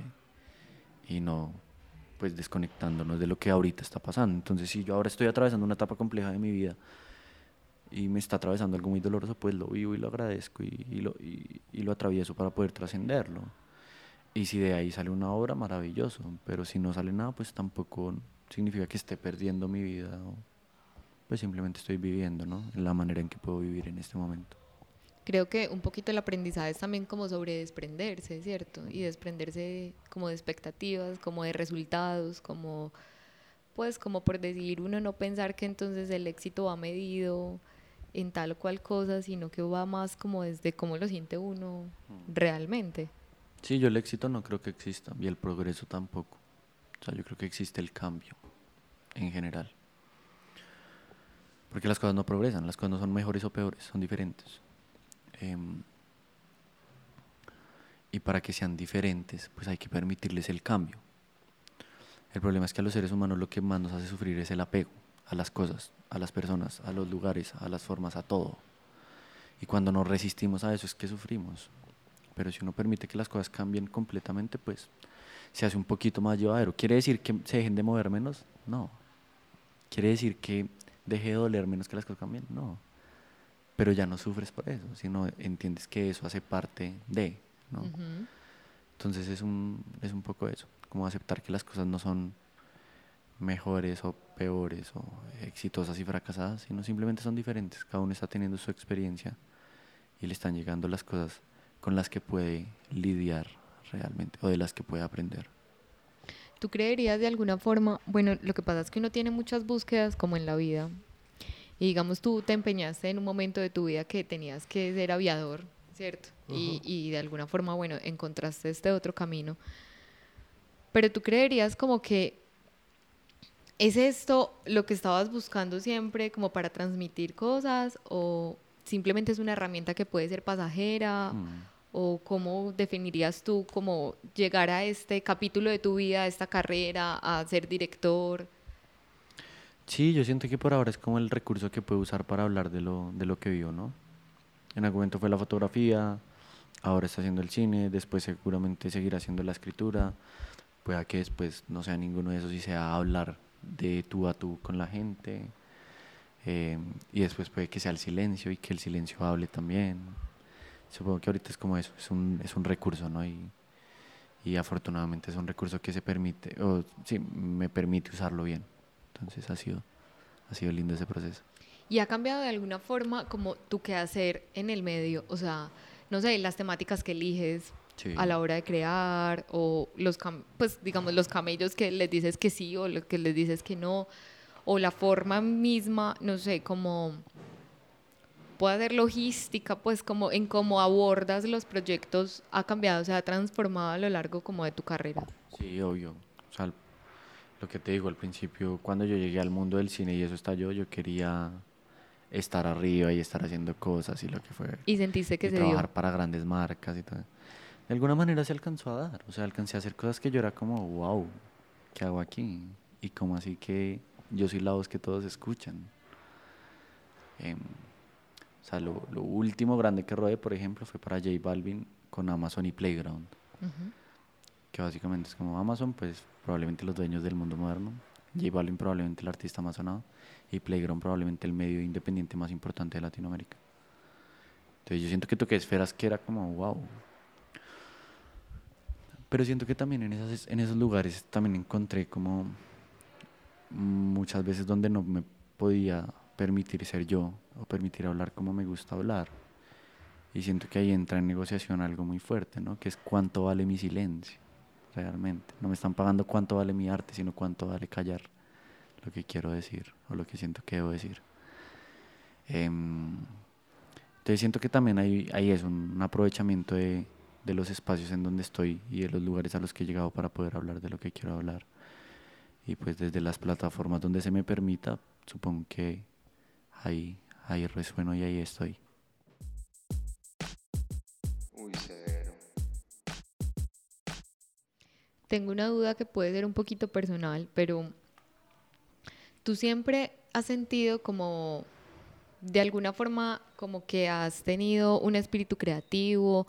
y no pues desconectándonos de lo que ahorita está pasando. Entonces, si yo ahora estoy atravesando una etapa compleja de mi vida y me está atravesando algo muy doloroso, pues lo vivo y lo agradezco y, y lo, y, y lo atravieso para poder trascenderlo. Y si de ahí sale una obra, maravilloso, pero si no sale nada, pues tampoco significa que esté perdiendo mi vida, o, pues simplemente estoy viviendo, ¿no? En la manera en que puedo vivir en este momento. Creo que un poquito el aprendizaje es también como sobre desprenderse, ¿cierto? Y desprenderse como de expectativas, como de resultados, como, pues como por decir uno no pensar que entonces el éxito va medido en tal o cual cosa, sino que va más como desde cómo lo siente uno realmente. Sí, yo el éxito no creo que exista y el progreso tampoco. O sea, yo creo que existe el cambio en general. Porque las cosas no progresan, las cosas no son mejores o peores, son diferentes. Em, y para que sean diferentes, pues hay que permitirles el cambio. El problema es que a los seres humanos lo que más nos hace sufrir es el apego a las cosas, a las personas, a los lugares, a las formas, a todo. Y cuando nos resistimos a eso es que sufrimos. Pero si uno permite que las cosas cambien completamente, pues se hace un poquito más llevadero. ¿Quiere decir que se dejen de mover menos? No. ¿Quiere decir que deje de doler menos que las cosas cambien? No. Pero ya no sufres por eso, sino entiendes que eso hace parte de, ¿no? Entonces es un, es un poco eso, como aceptar que las cosas no son mejores o peores o exitosas y fracasadas, sino simplemente son diferentes. Cada uno está teniendo su experiencia y le están llegando las cosas con las que puede lidiar realmente o de las que puede aprender. ¿Tú creerías de alguna forma, bueno, lo que pasa es que uno tiene muchas búsquedas como en la vida, y digamos tú te empeñaste en un momento de tu vida que tenías que ser aviador, ¿cierto? y, y de alguna forma, bueno, encontraste este otro camino, pero tú creerías como que ¿Es esto lo que estabas buscando siempre como para transmitir cosas o simplemente es una herramienta que puede ser pasajera? Mm. ¿O cómo definirías tú como llegar a este capítulo de tu vida, a esta carrera, a ser director? Sí, yo siento que por ahora es como el recurso que puedo usar para hablar de lo, de lo que vivo, ¿no? En algún momento fue la fotografía, ahora está haciendo el cine, después seguramente seguirá haciendo la escritura, pueda que después no sea ninguno de esos y sea hablar de tú a tú con la gente, eh, y después puede que sea el silencio y que el silencio hable también. Supongo que ahorita es como eso, es un, es un recurso, ¿no? Y, y afortunadamente es un recurso que se permite, o sí, me permite usarlo bien. Entonces ha sido, ha sido lindo ese proceso. ¿Y ha cambiado de alguna forma como tu quehacer en el medio? O sea, no sé, las temáticas que eliges Sí. a la hora de crear o los, pues digamos, los camellos que les dices que sí o los que les dices que no o la forma misma, no sé, como puede ser logística, pues como en cómo abordas los proyectos ha cambiado, se ha transformado a lo largo como de tu carrera. Sí, obvio. O sea, lo que te digo al principio, cuando yo llegué al mundo del cine y eso estalló, yo quería estar arriba y estar haciendo cosas y lo que fue. Y sentiste que y se trabajar dio. para grandes marcas y todo. De alguna manera se alcanzó a dar. O sea, alcancé a hacer cosas que yo era como, wow, ¿qué hago aquí? Y como así que yo soy la voz que todos escuchan. Em, o sea, lo, lo último grande que rodé, por ejemplo, fue para J Balvin con Amazon y Playground. Que básicamente es como Amazon, pues probablemente los dueños del mundo moderno. J Balvin probablemente el artista más sonado y Playground probablemente el medio independiente más importante de Latinoamérica. Entonces yo siento que toqué esferas que era como wow. Pero siento que también en, esas, en esos lugares también encontré como muchas veces donde no me podía permitir ser yo o permitir hablar como me gusta hablar. Y siento que ahí entra en negociación algo muy fuerte, ¿no? Que es cuánto vale mi silencio, realmente. No me están pagando cuánto vale mi arte, sino cuánto vale callar lo que quiero decir o lo que siento que debo decir. Em, entonces siento que también hay, hay eso, un aprovechamiento de, de los espacios en donde estoy y de los lugares a los que he llegado para poder hablar de lo que quiero hablar. Y pues desde las plataformas donde se me permita, supongo que ahí, ahí resueno y ahí estoy. Uy, severo. Tengo una duda que puede ser un poquito personal, pero tú siempre has sentido como, de alguna forma, como que has tenido un espíritu creativo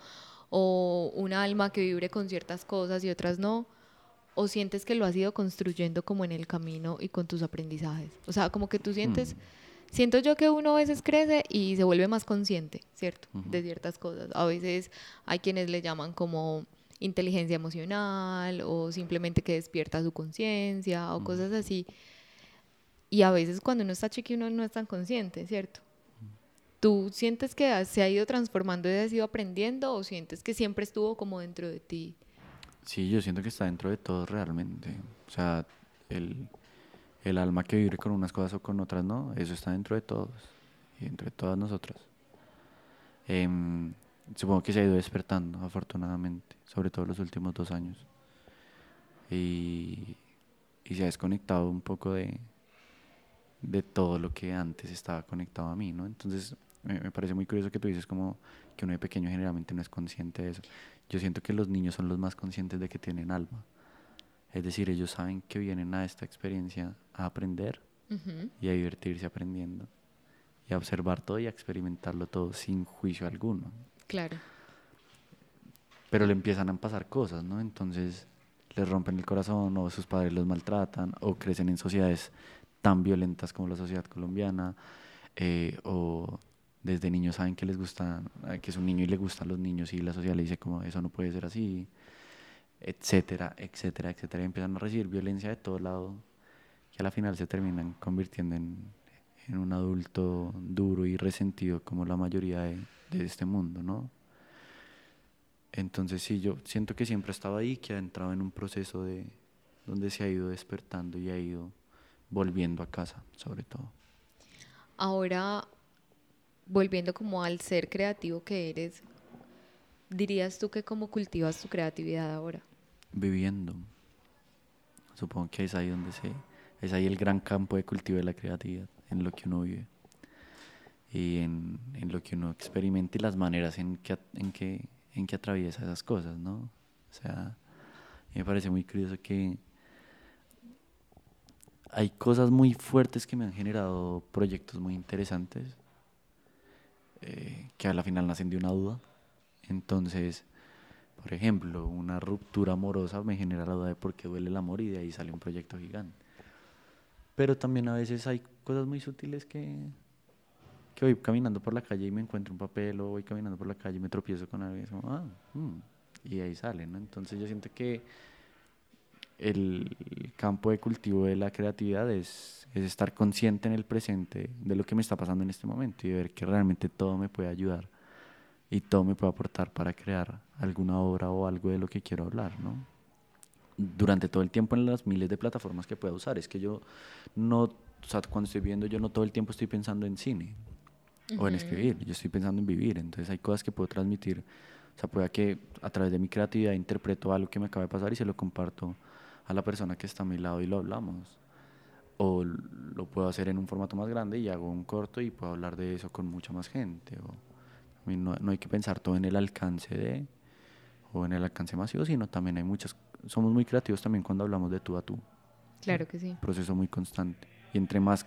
o un alma que vibre con ciertas cosas y otras no, o sientes que lo has ido construyendo como en el camino y con tus aprendizajes. O sea, como que tú sientes, siento yo que uno a veces crece y se vuelve más consciente, ¿cierto? De ciertas cosas. A veces hay quienes le llaman como inteligencia emocional o simplemente que despierta su conciencia o cosas así. Y a veces cuando uno está chiqui uno no es tan consciente, ¿cierto? ¿Tú sientes que se ha ido transformando y has ido aprendiendo o sientes que siempre estuvo como dentro de ti? Sí, yo siento que está dentro de todos realmente. O sea, el, el alma que vibre con unas cosas o con otras no, eso está dentro de todos y dentro de todas nosotras. Em, supongo que se ha ido despertando, afortunadamente, sobre todo los últimos dos años. Y, y se ha desconectado un poco de, de todo lo que antes estaba conectado a mí, ¿no? Entonces, me, me parece muy curioso que tú dices como que uno de pequeño generalmente no es consciente de eso. Yo siento que los niños son los más conscientes de que tienen alma. Es decir, ellos saben que vienen a esta experiencia a aprender Ujú. y a divertirse aprendiendo y a observar todo y a experimentarlo todo sin juicio alguno. Claro. Pero le empiezan a pasar cosas, ¿no? Entonces les rompen el corazón o sus padres los maltratan o crecen en sociedades tan violentas como la sociedad colombiana eh, o desde niños saben que les gusta, eh, que es un niño y le gustan los niños y la sociedad le dice como eso no puede ser así, etcétera, etcétera, etcétera. Y empiezan a recibir violencia de todo lado que a la final se terminan convirtiendo en, en un adulto duro y resentido como la mayoría de, de este mundo, ¿no? Entonces sí, yo siento que siempre ha estado ahí, que ha entrado en un proceso de donde se ha ido despertando y ha ido volviendo a casa, sobre todo. Ahora, volviendo como al ser creativo que eres, dirías tú que cómo cultivas tu creatividad ahora? Viviendo. Supongo que es ahí donde se, es ahí el gran campo de cultivo de la creatividad, en lo que uno vive y en, lo que uno experimenta y las maneras en que, en que, en que atraviesa esas cosas, ¿no? O sea, me parece muy curioso que hay cosas muy fuertes que me han generado proyectos muy interesantes eh, que a la final nacen de una duda. Entonces, por ejemplo, una ruptura amorosa me genera la duda de por qué duele el amor y de ahí sale un proyecto gigante. Pero también a veces hay cosas muy sutiles que, que voy caminando por la calle y me encuentro un papel o voy caminando por la calle y me tropiezo con algo y es como, ah, mm", y ahí sale, ¿no? Entonces yo siento que el campo de cultivo de la creatividad es, es estar consciente en el presente de lo que me está pasando en este momento y ver que realmente todo me puede ayudar y todo me puede aportar para crear alguna obra o algo de lo que quiero hablar, ¿no? Durante todo el tiempo en las miles de plataformas que pueda usar. Es que yo no, o sea, cuando estoy viendo, yo no todo el tiempo estoy pensando en cine o en escribir, yo estoy pensando en vivir. Entonces hay cosas que puedo transmitir. O sea, pueda que a través de mi creatividad interpreto algo que me acaba de pasar y se lo comparto a la persona que está a mi lado y lo hablamos. O lo puedo hacer en un formato más grande y hago un corto y puedo hablar de eso con mucha más gente. O, a mí no, no hay que pensar todo en el alcance de o en el alcance masivo, sino también hay muchas, somos muy creativos también cuando hablamos de tú a tú, Claro que sí. proceso muy constante. Y entre más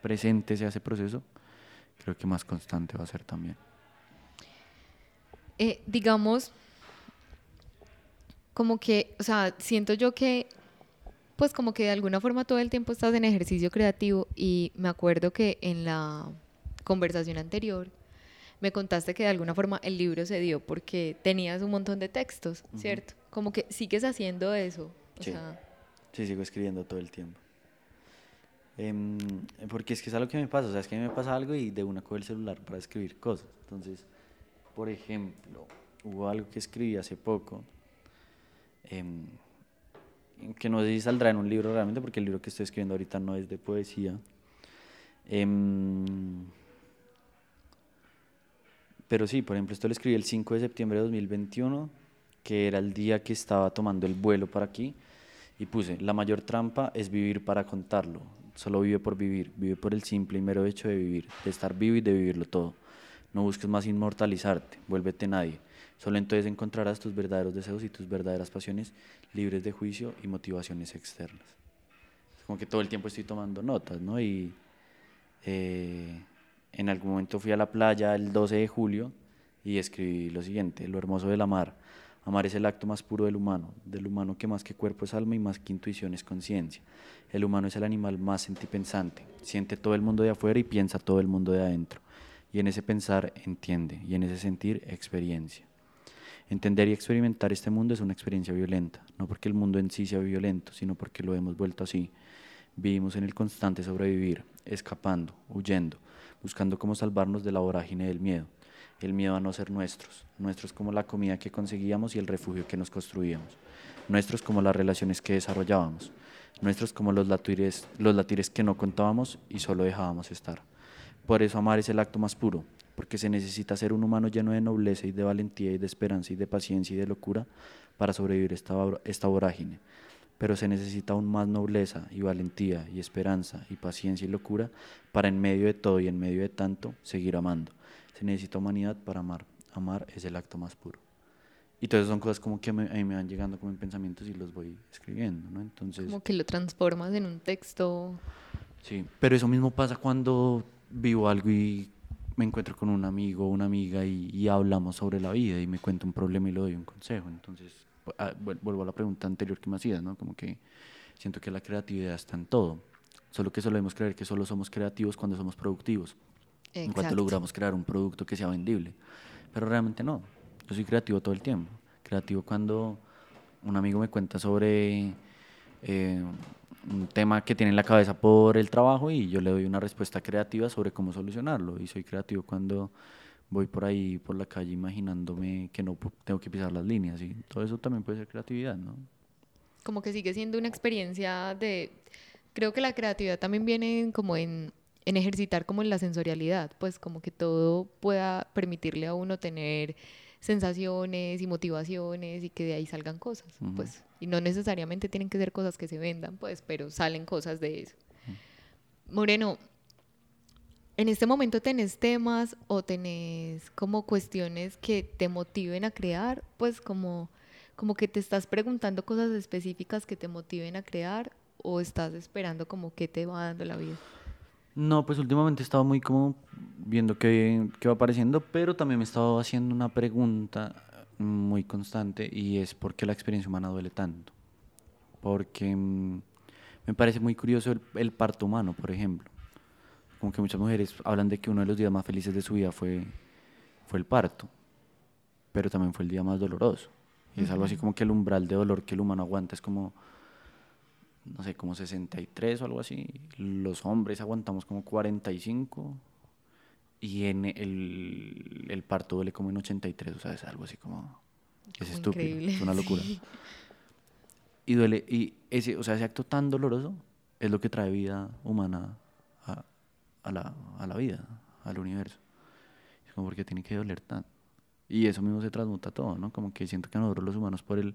presente sea ese proceso, creo que más constante va a ser también. Eh, digamos, como que, o sea, siento yo que pues como que de alguna forma todo el tiempo estás en ejercicio creativo y me acuerdo que en la conversación anterior me contaste que de alguna forma el libro se dio porque tenías un montón de textos, ¿cierto? Como que sigues haciendo eso. O Sí. sea, Sí, sigo escribiendo todo el tiempo. Em, porque es que es algo que me pasa, o sea, es que a mí me pasa algo y de una cojo el celular para escribir cosas. Entonces, por ejemplo, hubo algo que escribí hace poco, em, que no sé si saldrá en un libro realmente, porque el libro que estoy escribiendo ahorita no es de poesía. Em, pero sí, por ejemplo, esto lo escribí el 5 de septiembre de 2021, que era el día que estaba tomando el vuelo para aquí, y puse, la mayor trampa es vivir para contarlo, solo vive por vivir, vive por el simple y mero hecho de vivir, de estar vivo y de vivirlo todo. No busques más inmortalizarte, vuélvete nadie. Solo entonces encontrarás tus verdaderos deseos y tus verdaderas pasiones libres de juicio y motivaciones externas. Es como que todo el tiempo estoy tomando notas, ¿no? Y eh, en algún momento fui a la playa el 12 de julio y escribí lo siguiente, lo hermoso del amar. Amar es el acto más puro del humano, del humano que más que cuerpo es alma y más que intuición es conciencia. El humano es el animal más sentipensante, siente todo el mundo de afuera y piensa todo el mundo de adentro. Y en ese pensar entiende, y en ese sentir experiencia. Entender y experimentar este mundo es una experiencia violenta, no porque el mundo en sí sea violento, sino porque lo hemos vuelto así. Vivimos en el constante sobrevivir, escapando, huyendo, buscando cómo salvarnos de la vorágine del miedo. El miedo a no ser nuestros, nuestros como la comida que conseguíamos y el refugio que nos construíamos, nuestros como las relaciones que desarrollábamos, nuestros como los latires, los latires que no contábamos y solo dejábamos estar. Por eso amar es el acto más puro, porque se necesita ser un humano lleno de nobleza y de valentía y de esperanza y de paciencia y de locura para sobrevivir esta, esta vorágine. Pero se necesita aún más nobleza y valentía y esperanza y paciencia y locura para en medio de todo y en medio de tanto seguir amando. Se necesita humanidad para amar. Amar es el acto más puro. Y todas son cosas como que a mí me van llegando como en pensamientos y los voy escribiendo, ¿no? Entonces... como que lo transformas en un texto. Sí, pero eso mismo pasa cuando vivo algo y me encuentro con un amigo o una amiga y, y hablamos sobre la vida y me cuenta un problema y le doy un consejo. Entonces, pu- ah, vuel- vuelvo a la pregunta anterior que me hacías, ¿no? Como que siento que la creatividad está en todo. Solo que solemos creer que solo somos creativos cuando somos productivos. En cuanto Exacto. logramos crear un producto que sea vendible. Pero realmente no. Yo soy creativo todo el tiempo. Creativo cuando un amigo me cuenta sobre eh, un tema que tiene en la cabeza por el trabajo y yo le doy una respuesta creativa sobre cómo solucionarlo. Y soy creativo cuando voy por ahí, por la calle, imaginándome que no tengo que pisar las líneas. Y todo eso también puede ser creatividad, ¿no? como que sigue siendo una experiencia de creo que la creatividad también viene como en, en ejercitar como en la sensorialidad pues como que todo pueda permitirle a uno tener sensaciones y motivaciones y que de ahí salgan cosas pues. Y no necesariamente tienen que ser cosas que se vendan pues pero salen cosas de eso. Moreno en este momento tenés temas o tenés como cuestiones que te motiven a crear, pues como, como que te estás preguntando cosas específicas que te motiven a crear o estás esperando como que te va dando la vida. No, pues últimamente he estado muy como viendo qué, qué va apareciendo, pero también me he estado haciendo una pregunta muy constante y es por qué la experiencia humana duele tanto. Porque mm, me parece muy curioso el, el parto humano, por ejemplo. Como que muchas mujeres hablan de que uno de los días más felices de su vida fue, fue el parto, pero también fue el día más doloroso. Y es algo así como que el umbral de dolor que el humano aguanta es como no sé, como 63 o algo así. Los hombres aguantamos como 45 y en el, el parto duele como en 83, o sea, es algo así como... Es Como estúpido, increíble, es una locura. sí. Y duele, y ese, o sea, ese acto tan doloroso es lo que trae vida humana a, a la, a la vida, al universo. Es como porque tiene que doler tanto. Y eso mismo se transmuta todo, ¿no? Como que siento que nosotros los humanos, por el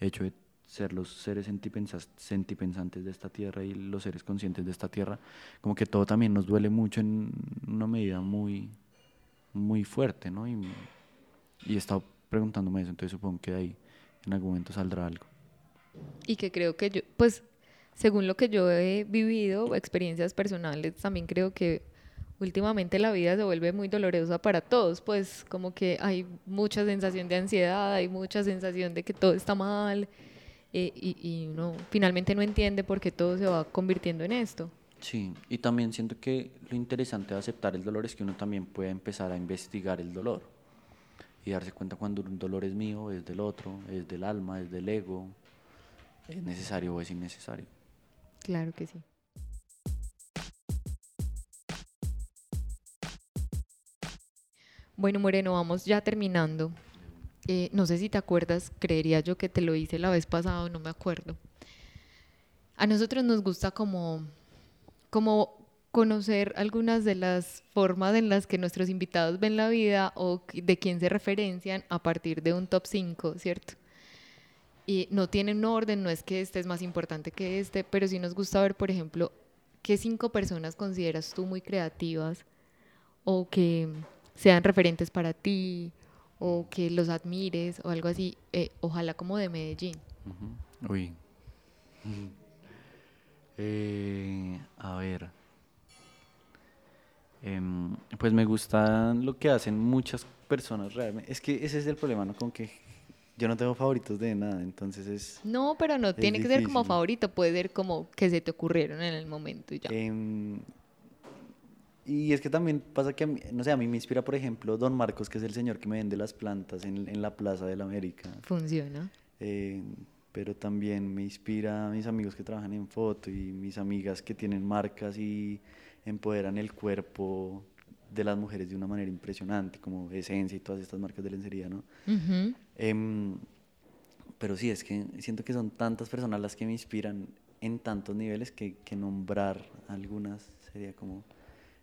hecho de ser los seres sentipensantes de esta tierra y los seres conscientes de esta tierra, como que todo también nos duele mucho en una medida muy, muy fuerte, ¿no? Y, y he estado preguntándome eso, entonces supongo que de ahí en algún momento saldrá algo. Y que creo que yo, pues, según lo que yo he vivido, experiencias personales, también creo que últimamente la vida se vuelve muy dolorosa para todos, pues como que hay mucha sensación de ansiedad, hay mucha sensación de que todo está mal eh, y, y uno finalmente no entiende por qué todo se va convirtiendo en esto. Sí, y también siento que lo interesante de aceptar el dolor es que uno también puede empezar a investigar el dolor y darse cuenta cuando un dolor es mío, es del otro, es del alma, es del ego, es necesario o es innecesario. Claro que sí. Bueno, Moreno, vamos ya terminando. Eh, no sé si te acuerdas, creería yo que te lo hice la vez pasada, no me acuerdo. A nosotros nos gusta como, como conocer algunas de las formas en las que nuestros invitados ven la vida o de quién se referencian a partir de un top 5, ¿cierto? Y no tiene un orden, no es que este es más importante que este, pero sí nos gusta ver, por ejemplo, qué cinco personas consideras tú muy creativas o que sean referentes para ti o que los admires o algo así, eh, ojalá como de Medellín. Uy. Eh, a ver. Em, pues me gusta lo que hacen muchas personas realmente. Es que ese es el problema, ¿no? Con que yo no tengo favoritos de nada, entonces es... No, pero no tiene que ser como favorito, puede ser como que se te ocurrieron en el momento y ya. Y es que también pasa que, a mí- no sé, a mí me inspira, por ejemplo, Don Marcos, que es el señor que me vende las plantas en, en la Plaza de la América. Funciona. Eh, pero también me inspira a mis amigos que trabajan en foto y mis amigas que tienen marcas y empoderan el cuerpo de las mujeres de una manera impresionante, como Esencia y todas estas marcas de lencería, ¿no? Em, pero sí, es que siento que son tantas personas las que me inspiran en tantos niveles que, que nombrar algunas sería como...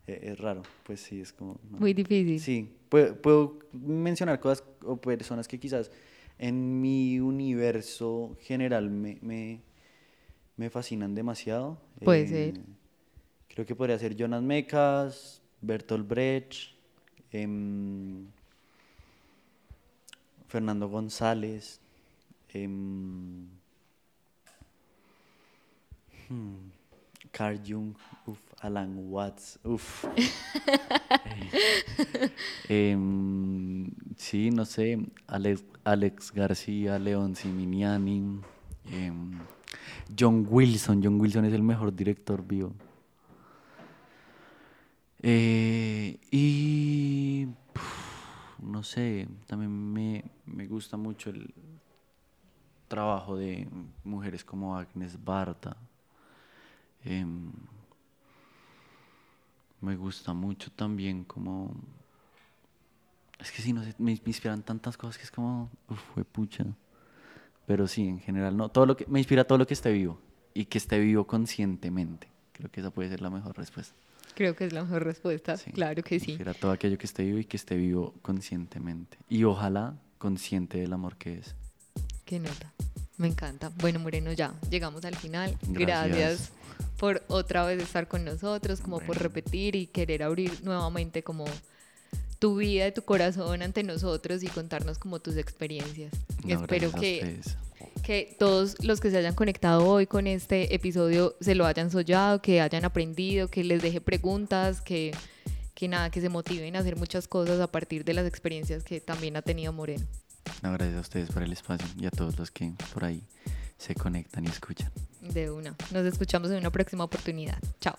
eh, es raro, pues sí, es como... no. Muy difícil. Sí, puedo, puedo mencionar cosas o personas que quizás en mi universo general me, me, me fascinan demasiado. Puede ser. Creo que podría ser Jonas Mekas, Bertolt Brecht, em, Fernando González, em, hmm, Carl Jung, uf, Alan Watts, uf. *laughs* Em, sí, no sé, Alex, Alex García, León Siminiani, em, John Wilson. John Wilson es el mejor director vivo. Eh, y puf, no sé, también me, me gusta mucho el trabajo de mujeres como Agnes Barda. Em, me gusta mucho también como... Es que sí, no sé, me, inspiran tantas cosas que es como... Uf, fue pucha. Pero sí, en general, no. Todo lo que, me inspira todo lo que esté vivo. Y que esté vivo conscientemente. Creo que esa puede ser la mejor respuesta. Creo que es la mejor respuesta. Sí, Claro que me sí. inspira todo aquello que esté vivo y que esté vivo conscientemente. Y ojalá consciente del amor que es. Qué nota. Me encanta. Bueno, Moreno, ya llegamos al final. Gracias. Gracias por otra vez estar con nosotros, como por repetir y querer abrir nuevamente como tu vida y tu corazón ante nosotros y contarnos como tus experiencias. No, Espero que, que todos los que se hayan conectado hoy con este episodio se lo hayan soñado, que hayan aprendido, que les deje preguntas, que, que nada, que se motiven a hacer muchas cosas a partir de las experiencias que también ha tenido Moreno. No, gracias a ustedes por el espacio y a todos los que por ahí se conectan y escuchan. De una. Nos escuchamos en una próxima oportunidad. Chao.